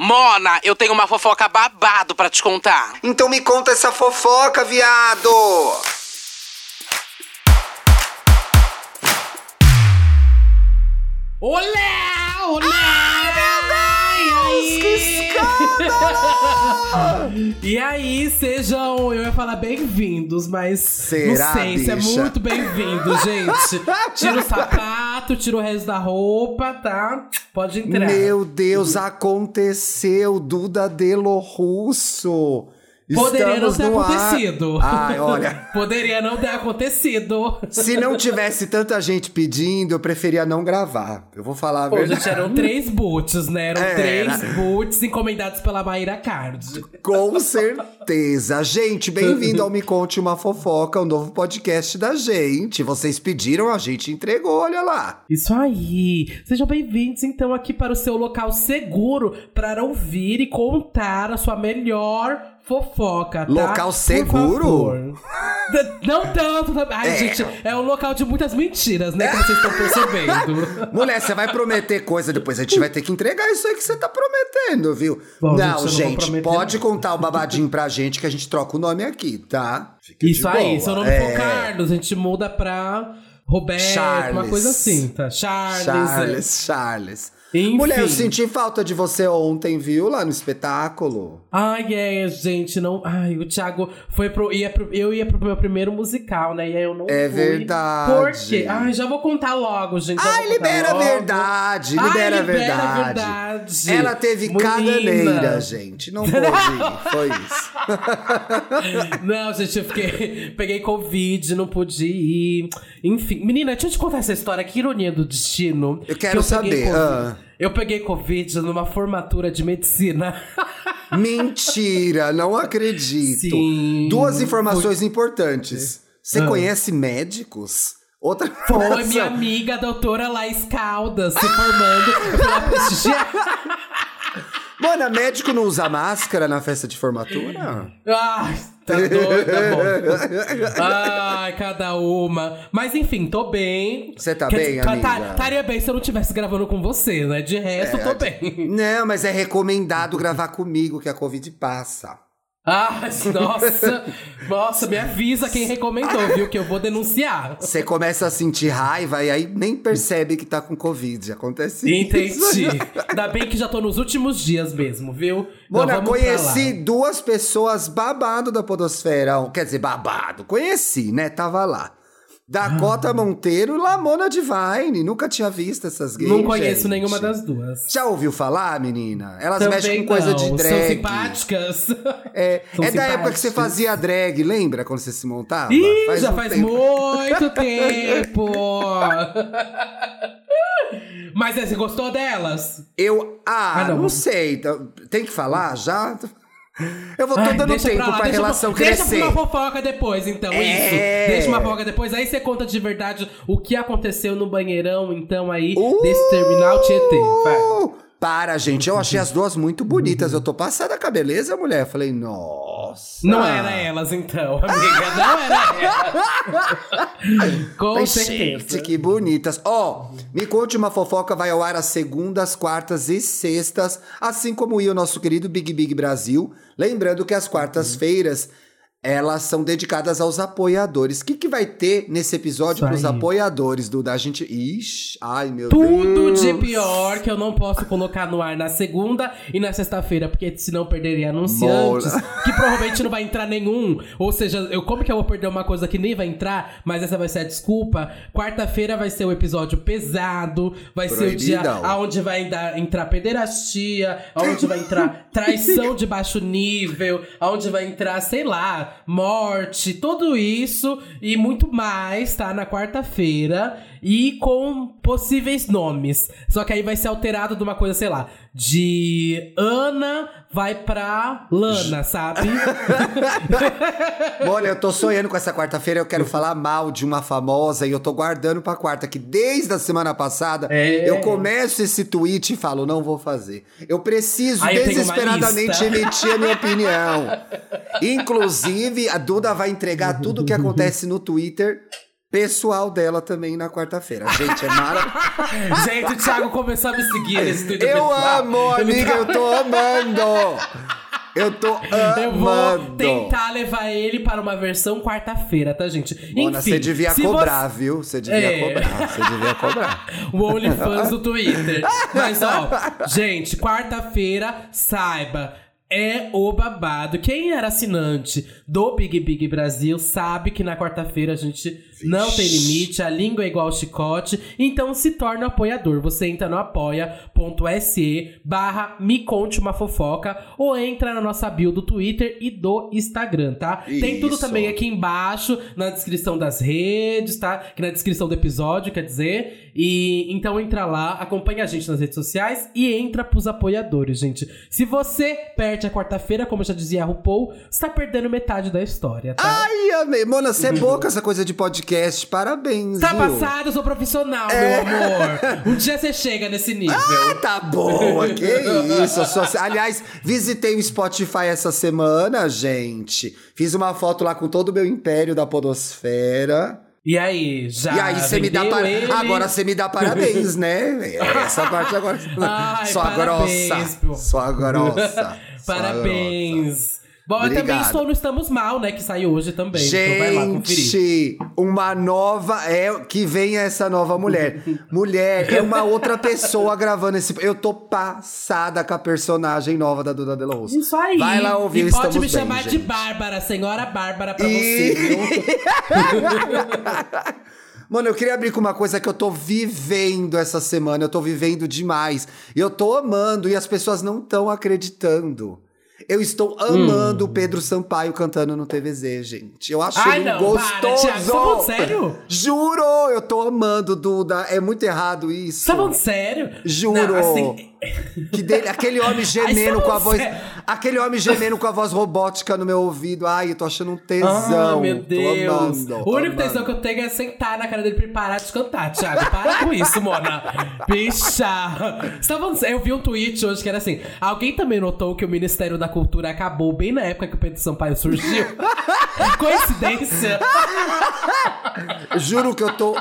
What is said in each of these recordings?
Mona, eu tenho uma fofoca babado pra te contar. Então me conta essa fofoca, viado! Olá! Olá! Ai, meu Deus, que escândalo! E aí, sejam, eu ia falar bem-vindos, mas Será, não sei se é bicha? muito bem-vindo, gente. Tira o sapato, tira o resto da roupa, tá? Pode entrar. Meu Deus, aconteceu, Duda Delo Russo. Poderia não ter ar. acontecido. Ai, olha, Poderia não ter acontecido. se não tivesse tanta gente pedindo, eu preferia não gravar. Eu vou falar a Pô, verdade. gente, eram três boots, né? Eram Era. três boots encomendados pela Maíra Card. Com certeza. Gente, bem-vindo ao Me Conte Uma Fofoca, o novo podcast da gente. Vocês pediram, a gente entregou, olha lá. Isso aí! Sejam bem-vindos então aqui para o seu local seguro para ouvir e contar a sua melhor fofoca, tá? Local seguro? Não tanto, também. Ai, É. gente, é um local de muitas mentiras, né? Como vocês estão percebendo. Mulher, você vai prometer coisa, depois a gente vai ter que entregar isso aí que você tá prometendo, viu? Bom, gente, não, gente, prometer pode nada. contar o babadinho pra gente que a gente troca o nome aqui, tá? Fica Isso aí, boa. seu nome É. for Carlos, a gente muda pra Roberto, Charles. uma coisa assim, tá? Charles. Charles, Charles. Enfim. Mulher, eu senti falta de você ontem, viu? Lá no espetáculo. Ai, é, gente, não. Ai, o Thiago foi pro. Ia pro eu ia pro meu primeiro musical, né? E aí eu não É fui. verdade. Por quê? Ai, já vou contar logo, gente. já Ai, libera a verdade, Ai, libera a libera verdade. a verdade. Ela teve Menina. caganeira, gente. Não pôde ir, foi isso. Não, gente, eu fiquei. Peguei Covid, não pude ir. Enfim. Menina, deixa eu te contar essa história. Que ironia do destino. Eu que quero peguei saber, Covid- ah. Eu peguei Covid numa formatura de medicina. Mentira, não acredito. Sim. Duas informações importantes. Você Ah. conhece médicos? Outra Foi minha amiga, a doutora Laís Caldas, se formando. Lá prestigiar. Mano, médico não usa máscara na festa de formatura? Ai, tá doida, amor. Ai, cada uma. Mas enfim, tô bem. Você tá Quer bem, dizer, tá- amiga? Estaria bem se eu não estivesse gravando com você, né? De resto, É, tô bem. Não, mas é recomendado gravar comigo que a Covid passa. Ai, nossa. Nossa, me avisa quem recomendou, viu? Que eu vou denunciar. Você começa a sentir raiva e aí nem percebe que tá com Covid. Acontece Entendi. isso. Ainda bem que já tô nos últimos dias mesmo, viu? Então Mona, pra conheci duas pessoas babado da podosfera. Quer dizer, babado. Conheci, né? Tava lá. Dakota Monteiro e Lamona Divine. Nunca tinha visto essas gays, Não conheço gente. nenhuma das duas. Já ouviu falar, menina? Elas Também mexem com coisa não. de São drag. simpáticas. É, São é da época que você simpáticas. fazia drag, lembra? Quando você se montava? Ih, já um faz tempo. muito tempo! Mas é, você gostou delas? Eu. Ah, Ah, não. não. sei. Tem que falar já? Eu vou tô Ai, dando deixa tempo pra pra, lá, deixa relação pra, Deixa crescer. pra uma fofoca depois, então, É. isso. Deixa uma fofoca depois, aí você conta de verdade o que aconteceu no banheirão, então, aí, Uh! desse terminal Tietê. Vai. Para, gente. Eu achei as duas muito bonitas. Eu tô passada com a beleza, mulher. Falei, nossa. Não era elas, então, amiga, não era elas. Com Ai, certeza. Gente, que bonitas. Ó, me conte uma fofoca vai ao ar às segundas, quartas e sextas, assim como ia o nosso querido Big Big Brasil. Lembrando que as quartas-feiras elas são dedicadas aos apoiadores. O que, que vai ter nesse episódio pros aí. apoiadores do da gente? Ixi, ai meu Tudo Deus. de pior que eu não posso colocar no ar na segunda e na sexta-feira, porque senão eu perderia anunciantes, Mola. que provavelmente não vai entrar nenhum. Ou seja, eu como que eu vou perder uma coisa que nem vai entrar, mas essa vai ser a desculpa. Quarta-feira vai ser o episódio pesado, vai ser o dia Proibidão. aonde vai entrar pederastia, aonde vai entrar traição de baixo nível, aonde vai entrar, sei lá, morte, tudo isso e muito mais, tá? Na quarta-feira e com possíveis nomes. Só que aí vai ser alterado de uma coisa, sei lá, de Ana vai pra Lana, sabe? Olha, eu tô sonhando com essa quarta-feira, eu quero falar mal de uma famosa e eu tô guardando pra quarta, que desde a semana passada É. eu começo esse tweet e falo, não vou fazer. Eu preciso eu desesperadamente emitir a minha opinião. Inclusive, a Duda vai entregar tudo o que acontece no Twitter pessoal dela também na quarta-feira. Gente, é maravilhoso. Gente, o Thiago começou a me seguir nesse Twitter Eu pessoal. amo, Ele amiga, tá- eu tô amando. Eu tô Eu vou amando. tentar levar ele para uma versão quarta-feira, tá, gente? Mona, Enfim, você devia cobrar, viu? Você devia É. cobrar, você devia cobrar. o OnlyFans do Twitter. Mas, ó, gente, quarta-feira, saiba. É o babado. Quem era assinante do Big Big Brasil sabe que na quarta-feira a gente não tem limite, a língua é igual chicote, então se torna apoiador. Você entra no apoia.se barra me conte uma fofoca ou entra na nossa bio do Twitter e do Instagram, tá? Tem tudo Isso. também aqui embaixo, na descrição das redes, tá? Aqui na descrição do episódio, quer dizer. E então entra lá, acompanha a gente nas redes sociais e entra pros apoiadores, gente. Se você perde a quarta-feira, como já dizia a RuPaul, você tá perdendo metade da história, tá? Ai, amei. Mona, você é boa com essa coisa de podcast. Parabéns, tá viu? passado, eu sou profissional, meu amor. Um dia você chega nesse nível. Ah, tá boa, que isso. eu sou assim. Aliás, visitei o Spotify essa semana, gente. Fiz uma foto lá com todo o meu império da podosfera. E aí, já e aí você me dá vendeu para... ele? Agora você me dá parabéns, né? Essa parte agora. Ai, sua parabéns, grossa. pô. Sua grossa. sua grossa. Parabéns. Bom, eu também estou no Estamos Mal, né? Que saiu hoje também. então vai lá conferir. Gente, uma nova. É que vem essa nova mulher. Mulher, é uma outra pessoa gravando esse. Eu tô passada com a personagem nova da Duda Dela Rosa. Isso aí. Vai lá ouvir, E Estamos pode me Bem, chamar de gente. Bárbara, senhora Bárbara pra E- você, viu? Mano, eu queria abrir com uma coisa que eu tô vivendo essa semana. Eu tô vivendo demais. E eu tô amando e as pessoas não estão acreditando. Eu estou amando o Pedro Sampaio cantando no TVZ, gente. Eu acho Hum. Ai, não, para, gostoso. Thiago, você tá sério? Juro, eu tô amando, Duda. É muito errado isso. Tá falando sério? Juro. Não, assim, Que dele, aquele homem gemendo com a voz. Aquele homem gemendo com a voz robótica no meu ouvido. Ai, eu tô achando um tesão. Ah, meu Deus. amando, o único amando. tesão que eu tenho é sentar na cara dele pra ele parar de cantar, Thiago. Para com isso, Mona. Bicha. Tá? Eu vi um tweet hoje que era assim: alguém também notou que o Ministério da Cultura acabou bem na época que o Pedro Sampaio surgiu? Coincidência? Juro que eu tô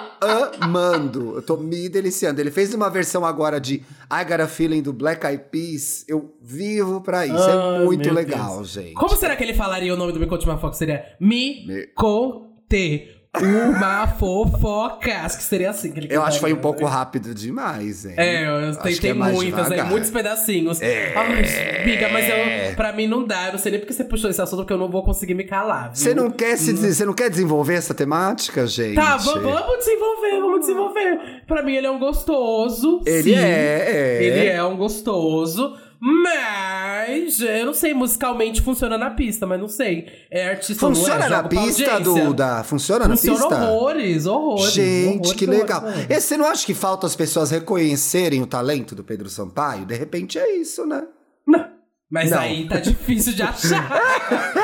amando. Eu tô me deliciando. Ele fez uma versão agora de I Got a Feeling do Black Eyed Peas. Eu vivo pra isso. Ai, é muito legal, Deus. gente. Como será que ele falaria o nome do Me Conte Uma Fofoca? Seria Me, Me- Conte Uma Fofoca. Acho que seria assim que ele Eu acho que foi um pouco rápido demais, hein? É, eu tentei é muitas, devagar. muitos pedacinhos. É. Ai, Biga, mas eu, pra mim não dá. Eu não sei nem porque você puxou esse assunto, porque eu não vou conseguir me calar. Você não quer se você não quer desenvolver essa temática, gente? Tá, va- vamos desenvolver, vamos desenvolver. Pra mim ele é um gostoso. Ele sim. é, é. Ele é um gostoso. Mas eu não sei, musicalmente funciona na pista, mas não sei. É artista não Funciona é? na pista. Duda? Funciona, Funciona na pista? horrores, horrores. Gente, horrores, que legal. horrores. E você não acha que falta as pessoas reconhecerem o talento do Pedro Sampaio? De repente é isso, né? Mas Não. aí tá difícil de achar.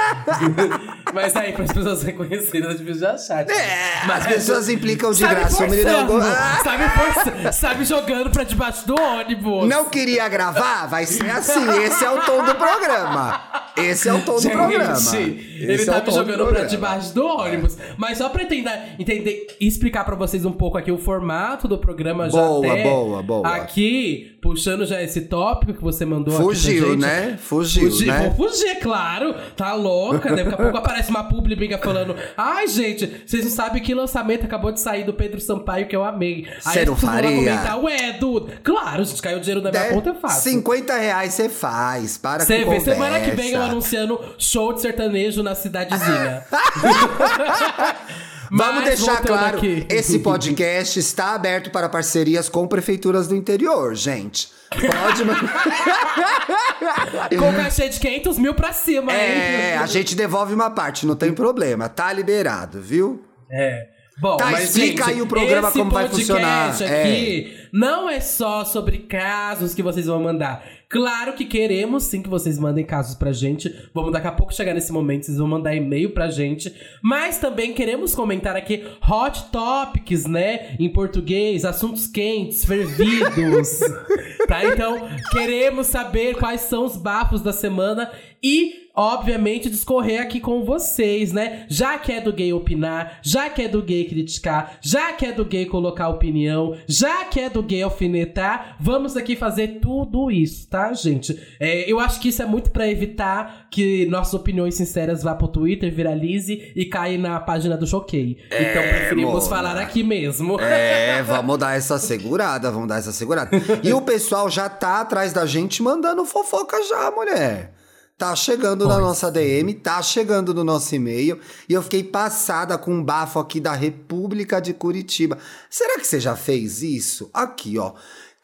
Mas aí, para as pessoas reconhecerem, tá difícil de achar. tipo. É, as pessoas implicam de Sabe graça. O menino é forçando, go- Ah, sabe, forçando, sabe jogando pra debaixo do ônibus. Não queria gravar? Vai ser assim. Esse é o tom do programa. Esse é o tom do programa. ele Esse é tá me do jogando pra programa. debaixo do ônibus. Mas só pra tentar entender e explicar pra vocês um pouco aqui o formato do programa já Boa, boa, boa. Aqui, puxando já esse tópico que você mandou aqui pra Fugiu, gente. né? Fugiu, Fugir, né? Vou fugir, claro. Tá louca, né? Daqui a pouco aparece uma publi briga falando: Ai, gente, vocês não sabem que lançamento acabou de sair do Pedro Sampaio que eu amei. Aí Cê as não faria? comentar: Ué, Dudu. Claro, gente, caiu dinheiro na minha É, conta, eu faço. 50 reais você faz. Para Você com vê, semana que conversa. vem eu anunciando show de sertanejo na cidadezinha. Vamos deixar claro, aqui. esse podcast está aberto para parcerias com prefeituras do interior, gente. Pode... ma- Com cachê de 500 mil pra cima, é, hein? a gente devolve uma parte, não tem problema. Tá liberado, viu? É. Bom, Tá, mas, explica gente, aí o programa esse como vai podcast funcionar. É. aqui não é só sobre casos que vocês vão mandar. Claro que queremos sim que vocês mandem casos pra gente. Vamos daqui a pouco chegar nesse momento, vocês vão mandar e-mail pra gente. Mas também queremos comentar aqui hot topics, né? Em português, assuntos quentes, fervidos. tá? Então, queremos saber quais são os bafos da semana e obviamente, discorrer aqui com vocês, né? Já que é do gay opinar, já que é do gay criticar, já que é do gay colocar opinião, já que é do gay alfinetar, vamos aqui fazer tudo isso, tá, gente? É, eu acho que isso é muito para evitar que nossas opiniões sinceras vá pro Twitter, viralize e caia na página do Choquei. É, então preferimos mona. falar aqui mesmo. É, vamos dar essa segurada, vamos dar essa segurada. E o pessoal já tá atrás da gente mandando fofoca já, mulher. Tá chegando na nossa DM, tá chegando no nosso e-mail. E eu fiquei passada com um bafo aqui da República de Curitiba. Será que você já fez isso? Aqui, ó.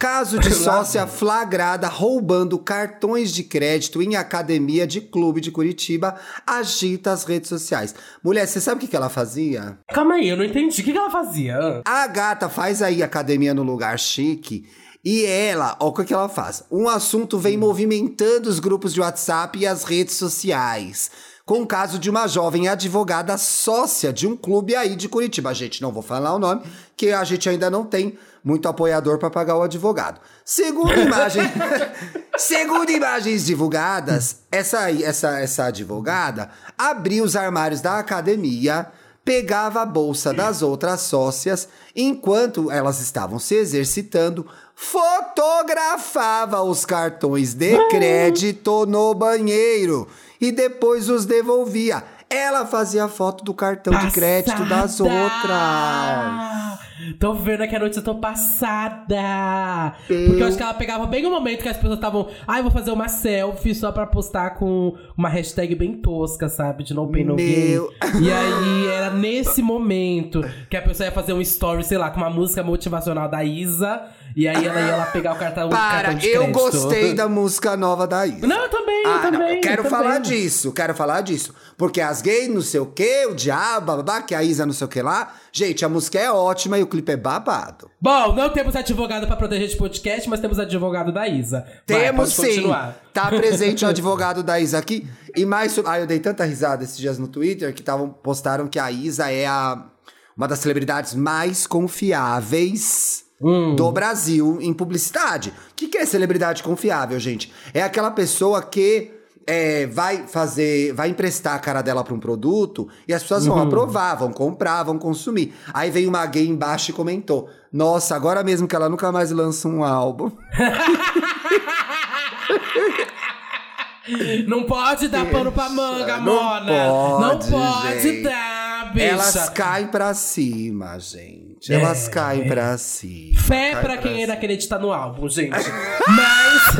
Caso de sócia flagrada roubando cartões de crédito em academia de clube de Curitiba agita as redes sociais. Mulher, você sabe o que ela fazia? Calma aí, eu não entendi. O que ela fazia? A gata faz aí academia no lugar chique. E ela, ó, o que, ela faz? Um assunto vem movimentando os grupos de WhatsApp e as redes sociais. Com o caso de uma jovem advogada sócia de um clube aí de Curitiba. Gente, não vou falar o nome, que a gente ainda não tem muito apoiador para pagar o advogado. Segundo imagem, segundo imagens divulgadas, essa, essa, essa advogada abriu os armários da academia pegava a bolsa das outras sócias enquanto elas estavam se exercitando, fotografava os cartões de crédito no banheiro e depois os devolvia. Ela fazia foto do cartão de crédito das Passada! outras. Tô vendo aqui a noite, eu tô passada. Porque eu acho que ela pegava bem o momento que as pessoas estavam. Ai, vou fazer uma selfie só pra postar com uma hashtag bem tosca, sabe? De no pain no gain. Meu. E aí era nesse momento que a pessoa ia fazer um story, sei lá, com uma música motivacional da Isa. E aí ela ia lá pegar o cartão, o Para, cartão de eu crédito. gostei da música nova da Isa. Não, eu também, eu Ah, não, também. eu quero eu falar também. disso, quero falar disso. Porque as gays, não sei o quê, o diabo, babá, que a Isa não sei o que lá. Gente, a música é ótima e o clipe é babado. Bom, não temos advogado pra proteger esse podcast, mas temos advogado da Isa. Vai, Temos sim. continuar. Tá presente o advogado da Isa aqui. E mais. Ah, eu dei tanta risada esses dias no Twitter que tavam, postaram que a Isa é a, uma das celebridades mais confiáveis. Hum. Do Brasil em publicidade. O que, que é celebridade confiável, gente? É aquela pessoa que é, vai fazer, vai emprestar a cara dela pra um produto e as pessoas Uhum. vão aprovar, vão comprar, vão consumir. Aí veio uma gay embaixo e comentou: Nossa, agora mesmo que ela nunca mais lança um álbum. Não pode dar pano pra manga, Não Mona. não pode, pode gente. dar, bicha. Elas caem pra cima, gente. Elas É. caem pra cima. Fé Cai pra quem ainda cima. acredita no álbum, gente. Mas.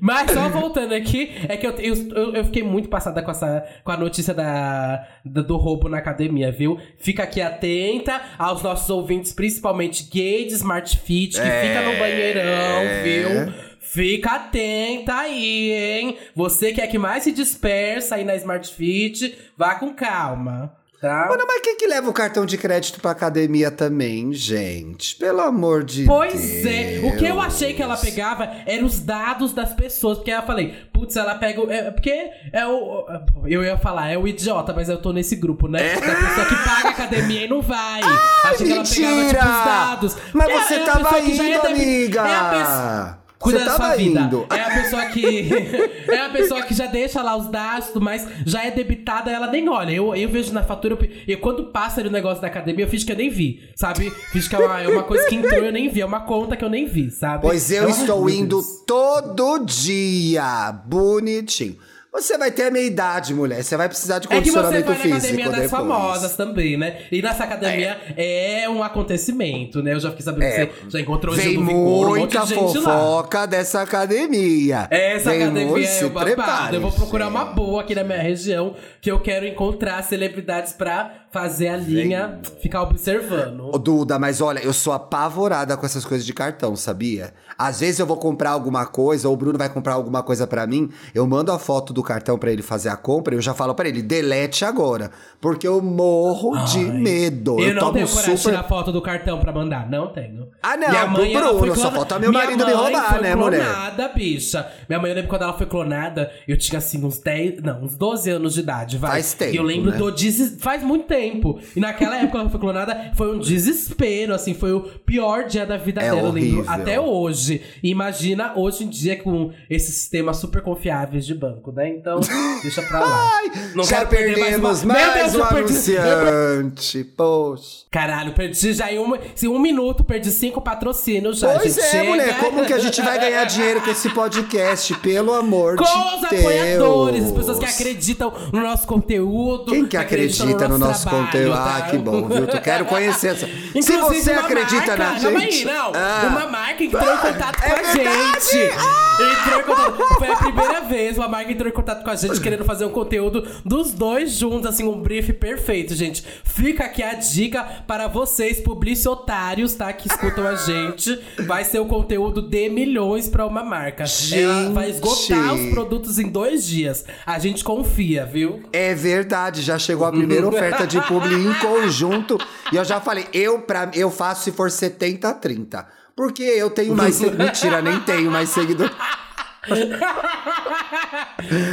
Mas só voltando aqui, é que eu, eu, eu fiquei muito passada com, essa, com a notícia da, da- do roubo na academia, viu? Fica aqui atenta aos nossos ouvintes, principalmente gay de Smart Fit, que É. fica no banheirão, viu? Fica atenta aí, hein? Você que é que mais se dispersa aí na Smart Fit, vá com calma, tá? Mano, mas quem que leva o cartão de crédito pra academia também, gente? Pelo amor de Pois Deus. é, o que eu achei que ela pegava eram os dados das pessoas, porque eu falei, putz, ela pega. o- É, porque é o. Eu ia falar, é o idiota, mas eu tô nesse grupo, né? Da pessoa que paga a academia e não vai. Achei que ela pegava, tipo, Mentira! os dados. Mas É- você é tava indo, é amiga! É a pessoa. Cuida da sua vida. indo. É a pessoa que. é a pessoa que já deixa lá os dados, e tudo mais, já é debitada, ela nem olha. Eu, eu vejo na fatura, eu, eu quando passa ali o negócio da academia, eu fiz que eu nem vi, sabe? Fiz que é uma, é uma coisa que entrou eu nem vi, é uma conta que eu nem vi, sabe? Pois eu Ai, estou indo todo dia. Bonitinho. Você vai ter a minha idade, mulher. Você vai precisar de É que você condicionamento vai na físico academia das depois. famosas também, né? E nessa academia é. um acontecimento, né? Eu já fiquei sabendo É. que você já encontrou Vem Gil do Vigor, um muita de gente lá. fofoca dessa academia. Essa Vem academia é o babado. Eu vou procurar gente. uma boa aqui na minha região, que eu quero encontrar celebridades pra fazer a linha, ficar observando. Ô, Duda, mas olha, eu sou apavorada com essas coisas de cartão, sabia? Às vezes eu vou comprar alguma coisa, ou o Bruno vai comprar alguma coisa pra mim, eu mando a foto do cartão pra ele fazer a compra, e eu já falo pra ele, delete agora, porque eu morro de Ai. medo. Eu, não tomo tenho coragem de super tirar foto do cartão pra mandar, não tenho. Ah, não, Minha pro mãe, ela Bruno, foi só falta meu Minha marido me mãe roubar, foi né, mulher? clonada, bicha. Minha mãe, eu lembro quando ela foi clonada, eu tinha assim uns 10, não, uns 12 anos de idade, vai. Faz tempo, E eu lembro né? do faz muito tempo. Tempo. E naquela época ela foi clonada, foi um desespero, assim, foi o pior dia da vida É dela, eu lembro, horrível. até hoje. E imagina hoje em dia com esses sistemas super confiáveis de banco, né? Então, deixa pra lá. Não Já perdemos uma- Meu mais, Deus, um perdi- anunciante. Poxa. Caralho, perdi já em um, em um minuto, perdi cinco patrocínios já. Pois gente. é, Chega. mulher. Como que a gente vai ganhar dinheiro com esse podcast? Pelo amor Com de os Deus. apoiadores, as pessoas que acreditam no nosso conteúdo. Quem que acredita no nosso, trabalho, conteúdo? tá? Ah, que bom, viu? Eu quero conhecer essa. Se você acredita marca, na Calma aí, gente. não. Ah. Uma marca entrou em contato com É a gente. Entrou em contato. Foi a primeira vez uma marca entrou em contato com a gente querendo fazer um conteúdo dos dois juntos, assim, um brief perfeito, gente. Fica aqui a dica para vocês, publicitários, tá? Que escutam a gente. Vai ser o conteúdo de milhões para uma marca. Ela vai esgotar os Gente. produtos em dois dias. A gente confia, viu? É verdade, já chegou a primeira oferta de publi em conjunto. E eu já falei, eu, pra, eu faço se for 70 a 30. Porque eu tenho mais seguidores. Mentira, nem tenho mais seguidores.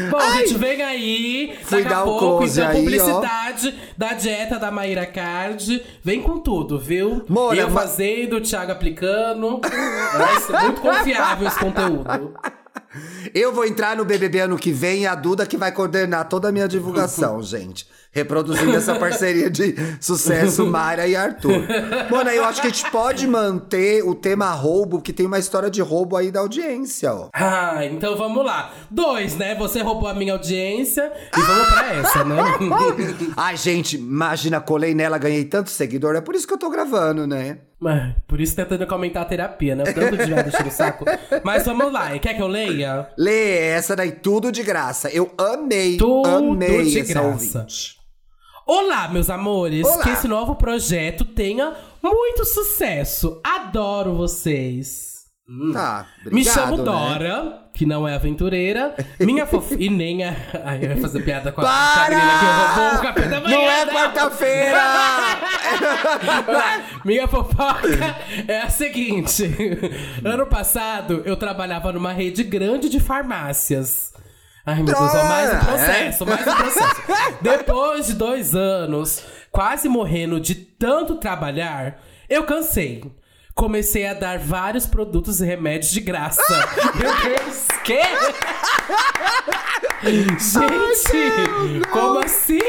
Bom, gente, vem aí. Fui daqui a dar o pouco, então, aí, ó. publicidade da dieta da Maíra Card. Vem com tudo, viu? Mona, Eu fazendo, o Thiago aplicando. Muito confiável esse conteúdo. Eu vou entrar no BBB ano que vem e a Duda que vai coordenar toda a minha divulgação, gente. Reproduzindo essa parceria de sucesso, Mayra e Arthur. Mona, eu acho que a gente pode manter o tema roubo, que tem uma história de roubo aí da audiência, ó. Ah, então vamos lá. Dois, né? Você roubou a minha audiência e vamos pra essa, né? Ai, gente, imagina, colei nela, ganhei tanto seguidor, é por isso que eu tô gravando, né? Mas, Por isso tentando comentar a terapia, né? Tanto de viado encher o saco. Mas vamos lá. Quer que eu leia? Lê essa daí, tudo de graça. Eu amei, Tudo amei de essa graça. ouvinte. Olá, meus amores! Olá. Que esse novo projeto tenha muito sucesso. Adoro vocês. Tá, obrigado, Me chamo né? Dora, que não é aventureira. Minha fof... E nem a... Ai, eu ia fazer piada com a, Para! menina que roubou o café da manhã. Não é quarta-feira! Minha fofoca é a seguinte. Ano passado, eu trabalhava numa rede grande de farmácias. Ai, meu Deus, ó, mais um processo, mais um processo. Depois de dois anos, quase morrendo de tanto trabalhar, eu cansei. Comecei a dar vários produtos e remédios de graça. Meu Deus, que? Gente, como assim?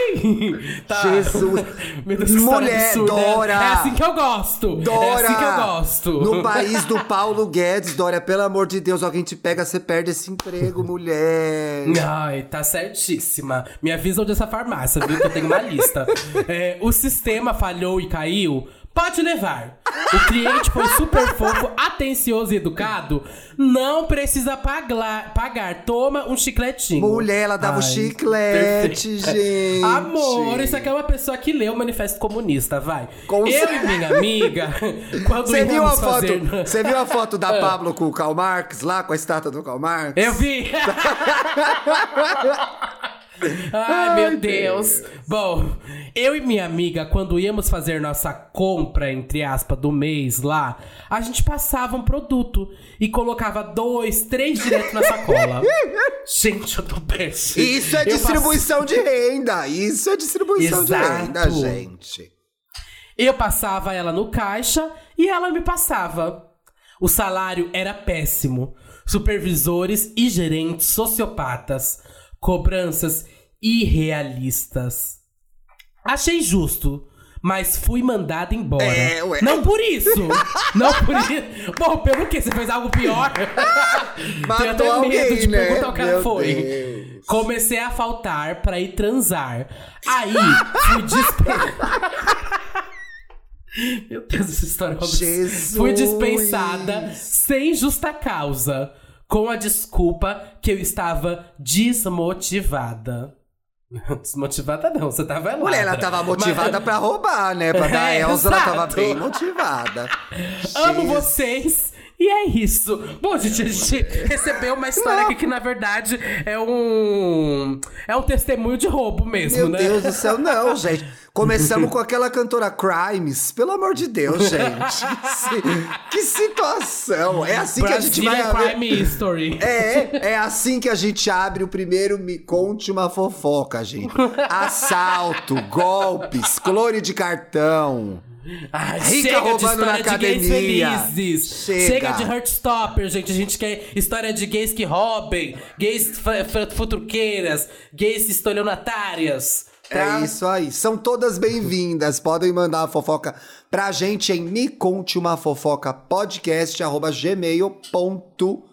Tá. Jesus. Meu Deus, Mulher, absurda. Dora. É assim que eu gosto. Dora! É assim que eu gosto. No país do Paulo Guedes, Dora, pelo amor de Deus, alguém te pega, você perde esse emprego, mulher. Ai, tá certíssima. Me avisa onde é essa farmácia, viu? Que eu tenho uma lista. É, o sistema falhou e caiu. Pode levar. O cliente foi super fofo, atencioso e educado. Não precisa pagar. pagar. Toma um chicletinho. Mulher, ela dava o Ai, chiclete, perfeita. gente. Amor, isso aqui é uma pessoa que leu o Manifesto Comunista, vai. Com Eu e minha amiga, quando Você viu, a foto, fazer... você viu a foto da Pablo com o Karl Marx, lá com a estátua do Karl Marx? Eu vi! Ai, meu Deus. Bom, eu e minha amiga, quando íamos fazer nossa compra, entre aspas, do mês lá, a gente passava um produto e colocava dois, três direto na sacola. gente, eu tô péssimo. Isso é Eu distribuição de renda. Isso é distribuição de Exato. renda, gente. Eu passava ela no caixa e ela me passava. O salário era péssimo. Supervisores e gerentes sociopatas. Cobranças irrealistas. Achei justo, mas fui mandada embora. É, ué. Não por isso! Não por isso! Bom, pelo que? Você fez algo pior? Tenho até Matou medo alguém, de né? perguntar o que Meu foi. Deus. Comecei a faltar pra ir transar. Aí, fui dispensada. Meu Deus, essa história é. Jesus. Fui dispensada sem justa causa, com a desculpa que eu estava desmotivada. Desmotivada não, você tava lá. Mulher, ela tava motivada pra roubar, né? Pra dar É, Elza, ela tava exato. bem motivada. Amo vocês E é isso. Bom, gente, a gente recebeu uma história aqui que, na verdade, é um. É um testemunho de roubo mesmo, Meu né? Deus do céu, não, gente. Começamos com aquela cantora Crimes. Pelo amor de Deus, gente. Que, si- que situação. É assim que a gente vai Brazilian abrir. Crime History. É, é assim que a gente abre o primeiro Me Conte uma Fofoca, gente. Assalto, golpes, clone de cartão. Ai, Rica chega roubando de na história de gays felizes. Chega. Chega. de Heartstopper, gente. A gente quer história de gays que roubem, gays futuqueiras, gays estelionatárias. Tá? É isso aí. São todas bem-vindas. Podem mandar a fofoca pra gente em me conte uma fofoca podcast arroba gmail.com.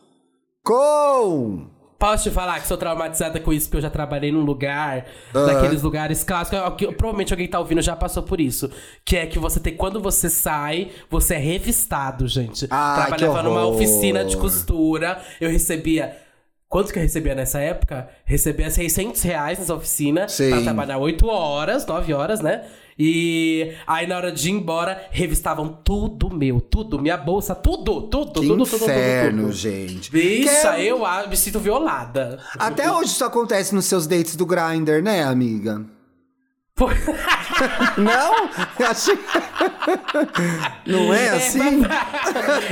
Posso te falar que sou traumatizada com isso, porque eu já trabalhei num lugar, Ah. daqueles lugares clássicos. que Provavelmente alguém tá ouvindo já passou por isso. Que é que você tem. Quando você sai, você é revistado, gente. Ai, Trabalhava que numa oficina de costura. Eu recebia. Quanto que eu recebia nessa época? Recebia 600 reais nessa oficina. Sim. Pra trabalhar 8 horas, 9 horas, né? E aí, na hora de ir embora, revistavam tudo meu, tudo, minha bolsa, tudo, tudo, Que tudo, tudo, tudo, inferno, tudo. gente. Bicha, Que- eu ah, me sinto violada. Até hoje isso acontece nos seus dates do Grindr, né, amiga? Não? Eu achei... Não é assim?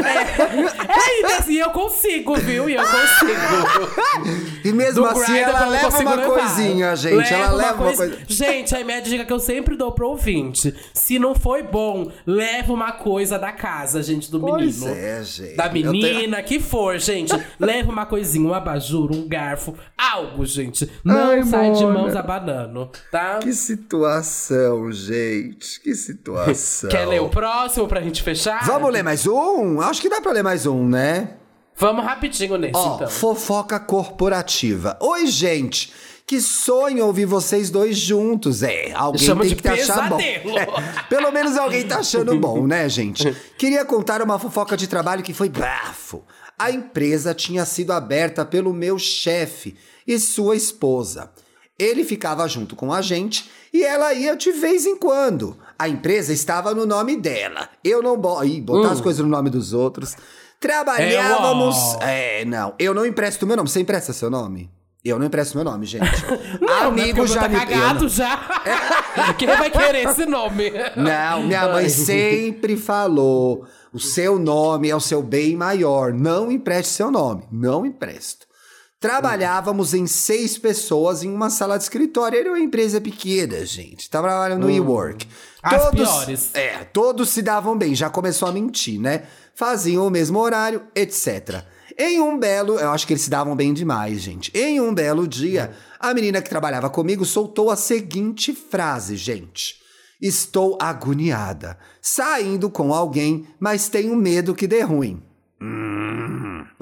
É, e assim, eu consigo, viu? E eu consigo. E mesmo Do assim Grindr ela leva uma levar. coisinha, gente. ela leva uma coisa. Gente, a minha dica que eu sempre dou pro ouvinte: se não foi bom, leva uma coisa da casa, gente, do Pois menino. é, gente. Da Eu tenho- menina, que for, gente. Leva uma coisinha, um abajur, um garfo, algo, gente. Não Ai, sai de Mona. mãos abanando, tá? Que situação, gente. Que situação. Quer ler o próximo pra gente fechar? Vamos ler mais um? Acho que dá pra ler mais um, né? Vamos rapidinho nesse, Ó, então. fofoca corporativa. Oi, gente. Que sonho ouvir vocês dois juntos. É, alguém Chama tem que tá achar bom. É, pelo menos alguém tá achando bom, né, gente? Queria contar uma fofoca de trabalho que foi bafo. A empresa tinha sido aberta pelo meu chefe e sua esposa. Ele ficava junto com a gente e ela ia de vez em quando. A empresa estava no nome dela. Eu não boto. Ih, botar Hum. as coisas no nome dos outros. Trabalhávamos. É, não. Eu não empresto meu nome. Você empresta seu nome? Eu não empresto meu nome, gente. Não, porque Amigo já tá me. cagado já. Quem vai querer esse nome? Não, minha mãe sempre falou: o seu nome é o seu bem maior. Não empreste seu nome. Não empresto. Trabalhávamos em seis pessoas em uma sala de escritório. Era uma empresa pequena, gente. Tava trabalhando no e-work. As piores. É, todos se davam bem. Já começou a mentir, né? Faziam o mesmo horário, etc. Em um belo, eu acho que eles se davam bem demais, gente. Em um belo dia, a menina que trabalhava comigo soltou a seguinte frase, gente. Estou agoniada, saindo com alguém, mas tenho medo que dê ruim.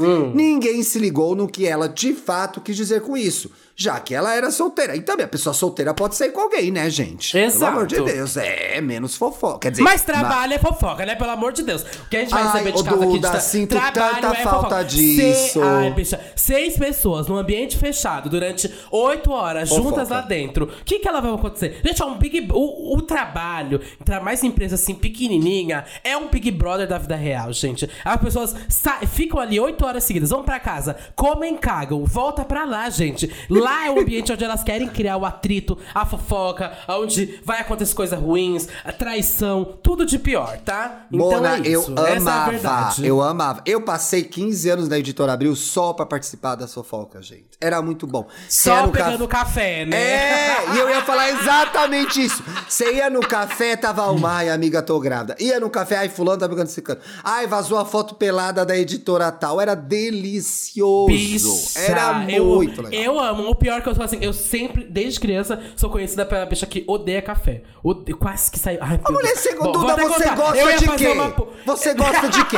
Hum. Ninguém se ligou no que ela de fato quis dizer com isso, já que ela era solteira. E também a pessoa solteira pode sair com alguém, né, gente? Pelo Exato. amor de Deus, é menos fofoca. Quer dizer, Mas trabalho é fofoca, né? Pelo amor de Deus. O que a gente vai Ai, receber de casa aqui de Duda, sinto trabalho tanta é falta fofoca. disso. Se- Ai, bicha. Seis pessoas num ambiente fechado durante oito horas, Fofoca. juntas lá dentro. O que que ela vai acontecer? Gente, é um big... O, o trabalho, entrar mais em empresa assim, pequenininha, é um Big Brother da vida real, gente. As pessoas sa- ficam ali oito horas seguidas, vão pra casa, comem, cagam, volta pra lá, gente. Lá é o ambiente onde elas querem criar o atrito, a fofoca, onde vai acontecer coisas ruins, a traição, tudo de pior, tá? Mona, é isso. eu Essa é amava, verdade. eu amava. Eu passei 15 anos na Editora Abril só pra participar das fofocas, gente. Era muito bom. Só pegando café- café, né? É, e eu ia falar exatamente isso. Você ia no café, tava uma, ai, amiga, tô grávida. Ia no café, ai, fulano tá pegando esse canto. Ai, vazou a foto pelada da editora tal. Era delicioso. Bicha, Era eu, muito legal. Eu amo. Pior que eu sou assim, eu sempre, desde criança, sou conhecida pela bicha que odeia café. Ode... Quase que saiu. Ai, Ô, meu mulher, Deus. você, Bom, Duda, você gosta de quê? uma Você gosta de quê?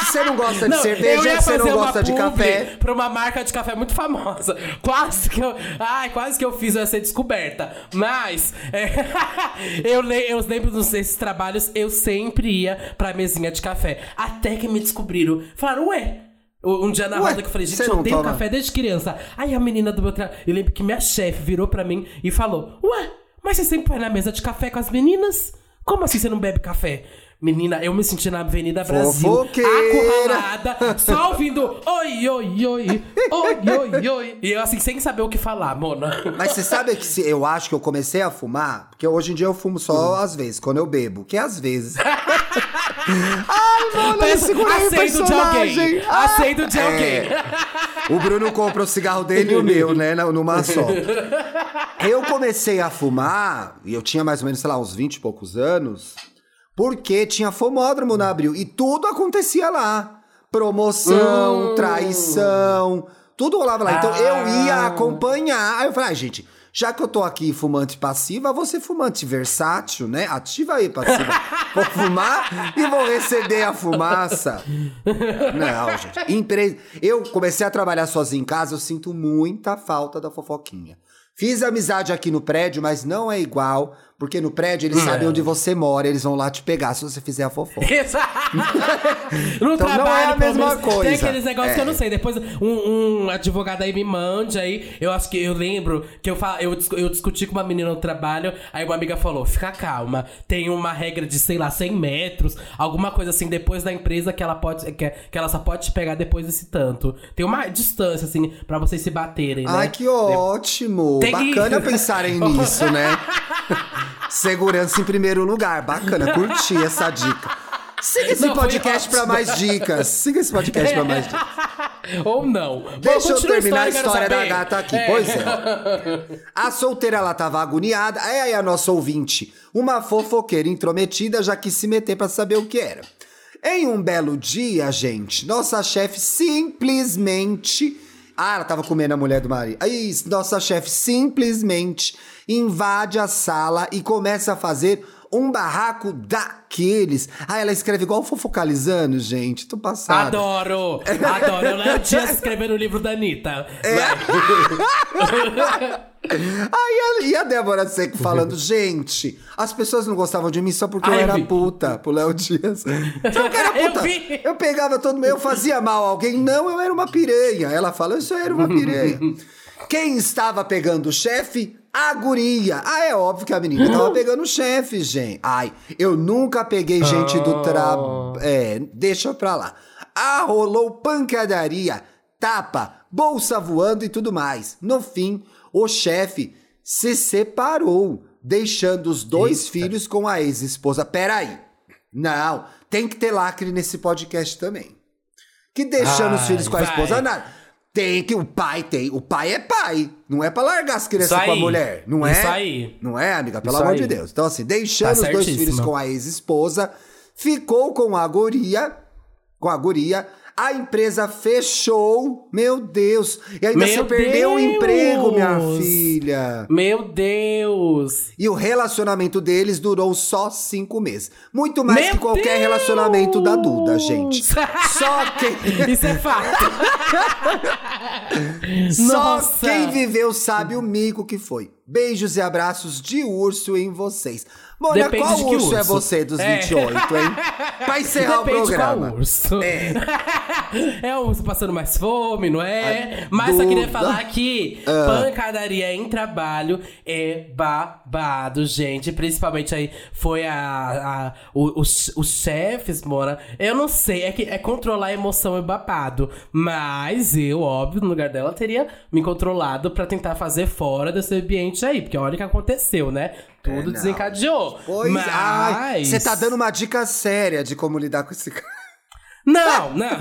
Você não gosta de Não, cerveja, você não gosta de café. Pra uma marca de café muito famosa. Quase que eu. Ai, quase que eu fiz ser descoberta. Mas, é, eu, le- eu lembro desses trabalhos, eu sempre ia pra mesinha de café. Até que me descobriram. Falaram, ué. Um dia na Ué, roda que eu falei, gente, eu tenho toma? café desde criança. Aí a menina do meu trabalho. Eu lembro que minha chefe virou pra mim e falou: Ué, mas você sempre vai na mesa de café com as meninas? Como assim você não bebe café? Menina, eu me senti na Avenida Brasil, Fofoqueira. acurralada, só ouvindo oi, oi, oi, oi, oi, oi. E eu assim, sem saber o que falar, mona. Mas você sabe que se, eu acho que eu comecei a fumar, porque hoje em dia eu fumo só às vezes, quando eu bebo, que é às vezes. Ai, mano, eu Pensa- segurei o Aceito de alguém. Ah, Aceito de é. alguém. O Bruno compra o cigarro dele e o meu, né? Numa só. Eu comecei a fumar, e eu tinha mais ou menos, sei lá, uns 20 e poucos anos, porque tinha fumódromo na Abril. E tudo acontecia lá. Promoção, Hum. traição, tudo rolava lá. Então eu Ah. ia acompanhar. Aí eu falei, ah, gente, já que eu tô aqui fumante passiva, vou ser fumante versátil, né? Ativa aí, passiva. vou fumar e vou receber a fumaça. Não, gente. Empre... Eu comecei a trabalhar sozinho em casa, eu sinto muita falta da fofoquinha. Fiz amizade aqui no prédio, mas não é igual, porque no prédio eles Não. sabem onde você mora, eles vão lá te pegar se você fizer a fofoca. no Então não é trabalho, a mesma menos, coisa. Tem aqueles negócios que eu É. não sei. Depois um, um advogado aí me mande aí. Eu acho que eu lembro que eu, eu, eu discuti com uma menina no trabalho. Aí uma amiga falou: fica calma. Tem uma regra de, sei lá, 100 metros, alguma coisa assim, depois da empresa que ela pode. Que, que ela só pode te pegar depois desse tanto. Tem uma distância, assim, pra vocês se baterem, né? Ai, que ótimo! Tem que- Bacana pensarem nisso, né? Segurança em primeiro lugar. Bacana, curti essa dica. Siga esse Não, podcast pra ótimo. mais dicas. Siga esse podcast pra mais dicas. Ou não. Deixa eu terminar a quero história da gata aqui. Pois é. A solteira, ela tava agoniada. Aí, aí a nossa ouvinte, uma fofoqueira intrometida, já quis se meter pra saber o que era. Em um belo dia, gente, nossa chefe simplesmente... Ah, ela tava comendo a mulher do marido. Aí, nossa chefe simplesmente invade a sala e começa a fazer um barraco daqueles. Ah, ela escreve igual fofocalizando, gente. Tô passada. Adoro! Adoro! Eu dias escrevendo o livro da Anitta. É. Aí a- e a Débora Seco falando, gente, as pessoas não gostavam de mim só porque eu Ai, eu era puta, pro Léo Dias. Então, eu era Eu puta. vi. Eu pegava todo mundo, eu fazia mal a alguém. Não, eu era uma piranha. Ela fala, eu só era uma piranha. Quem estava pegando o chefe? A guria. Ah, é óbvio que a menina tava pegando o chefe, gente. Ai, eu nunca peguei gente do trabalho. É, deixa pra lá. Ah, rolou pancadaria, tapa, bolsa voando e tudo mais. No fim, o chefe se separou, deixando os dois Eita. filhos com a ex-esposa. Peraí. Não, tem que ter lacre nesse podcast também. Que deixando os Ai, filhos com a vai. esposa, nada. Tem que, o pai tem. O pai é pai. Não é pra largar as crianças com a mulher. Não é? Isso aí. Não é, amiga? Pelo Isso amor aí. de Deus. Então, assim, deixando Tá os dois filhos com a ex-esposa, ficou com a guria. Com a guria. A empresa fechou. Meu Deus. E ainda Meu você perdeu o Deus. emprego, minha filha. Meu Deus! E o relacionamento deles durou só cinco meses. Muito mais Meu que qualquer Deus! relacionamento da Duda, gente. Só quem. Isso é fato. Só Nossa. quem viveu sabe o mico que foi. Beijos e abraços de urso em vocês. Mônica, Depende qual que urso, é urso. você dos É. 28, hein? Pra encerrar Depende o programa. qual urso. É. É o urso passando mais fome, não é? Ai, Mas eu queria falar que Ah. pancadaria em trabalho é babado, gente. Principalmente aí foi a, a- o- os, os chefes, mora. Eu não sei, é que é controlar a emoção é babado. Mas eu, óbvio, no lugar dela, teria me controlado pra tentar fazer fora desse ambiente aí. Porque olha o que aconteceu, né? Tudo É, desencadeou. Pois, mas... ai, você tá dando uma dica séria de como lidar com esse cara. Não, não.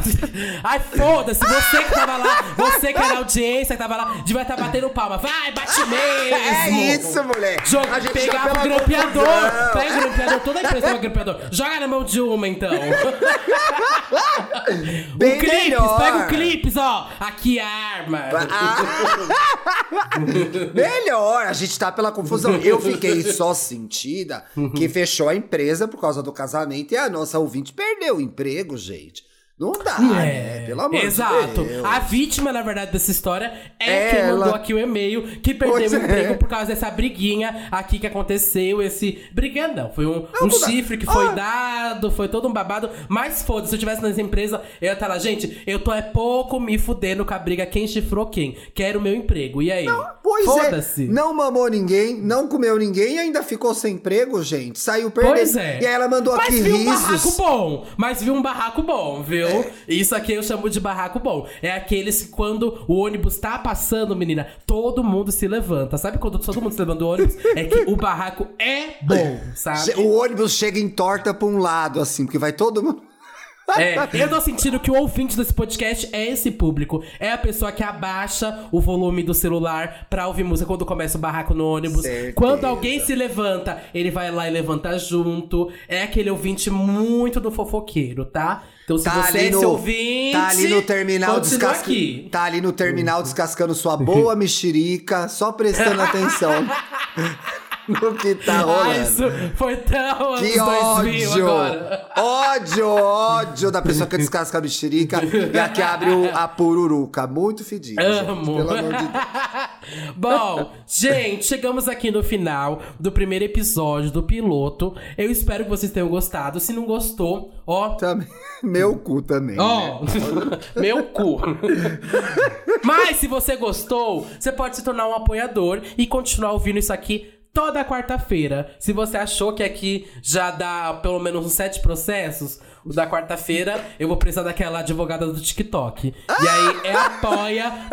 Ai, foda-se, você que tava lá, você que era audiência, que tava lá, devia estar batendo palma. Vai, bate mesmo! É isso, moleque. Joga, pegava tá o grampeador. Pega o grampeador, toda a empresa um grampeador. Joga na mão de uma, então. Bem o clipes, pega o clipes, ó. Aqui a arma. Ah. Melhor, a gente tá pela confusão. Eu fiquei só sentida que fechou a empresa por causa do casamento e a nossa ouvinte perdeu o emprego, gente. Não dá, né? Pelo amor É, Exato. de Deus. A vítima, na verdade, dessa história é, É quem ela. mandou aqui o e-mail que perdeu Pois o é. emprego por causa dessa briguinha aqui que aconteceu. Esse. Briguinha não, foi um, um não dá. chifre que foi Ah. dado, foi todo um babado. Mas foda-se, se eu tivesse nessa empresa, eu ia estar lá, gente, eu tô é pouco me fudendo com a briga quem chifrou quem. Quero o meu emprego. E aí? Pois é, não mamou ninguém, não comeu ninguém e ainda ficou sem emprego, gente. Saiu perdendo. Pois é. E aí ela mandou mas aqui viu um barraco bom. Mas viu um barraco bom, viu? Isso aqui eu chamo de barraco bom. É aqueles que quando o ônibus tá passando, menina, todo mundo se levanta. Sabe quando todo mundo se levanta do ônibus? É que o barraco é bom, sabe? O ônibus chega em torta pra um lado, assim, porque vai todo mundo. É, eu tô sentindo que o ouvinte desse podcast é esse público. É a pessoa que abaixa o volume do celular pra ouvir música quando começa o barraco no ônibus. Certeza. Quando alguém se levanta, ele vai lá e levanta junto. É aquele ouvinte muito do fofoqueiro, tá? Então se você é esse ouvinte. tá ali no terminal continua descasca- aqui. Tá ali no terminal descascando sua boa mexerica, só prestando atenção no que tá Ah, rolando. isso foi tão Que 2000 ódio! Ódio, ódio da pessoa que descasca a mexerica e a que abre o- a pururuca. Muito gente, Amo. Pelo amor de Deus. Bom, gente, chegamos aqui no final do primeiro episódio do piloto. Eu espero que vocês tenham gostado. Se não gostou, ó, Também- Meu cu também. né? Ó, meu cu. Mas se você gostou, você pode se tornar um apoiador e continuar ouvindo isso aqui toda quarta-feira. Se você achou que aqui já dá pelo menos uns sete processos, o da quarta-feira eu vou precisar daquela advogada do TikTok. E aí é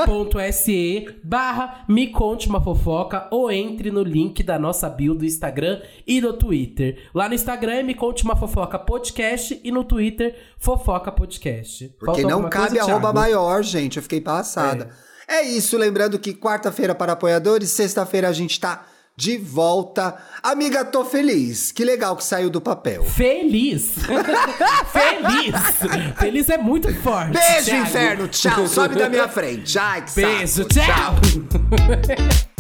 apoia.se barra me conte uma fofoca ou entre no link da nossa bio do Instagram e do Twitter. Lá no Instagram é me conte uma fofoca podcast e no Twitter fofoca podcast. Porque Faltou não cabe coisa, arroba Thiago? maior, gente. Eu fiquei passada. É. isso, lembrando que quarta-feira para apoiadores, sexta-feira a gente tá de volta. Amiga, tô feliz. Que legal que saiu do papel. Feliz! Feliz! Feliz é muito forte. Beijo, Thiago. inferno. Tchau. Sobe da minha frente. Ai, que Beijo, saco. tchau.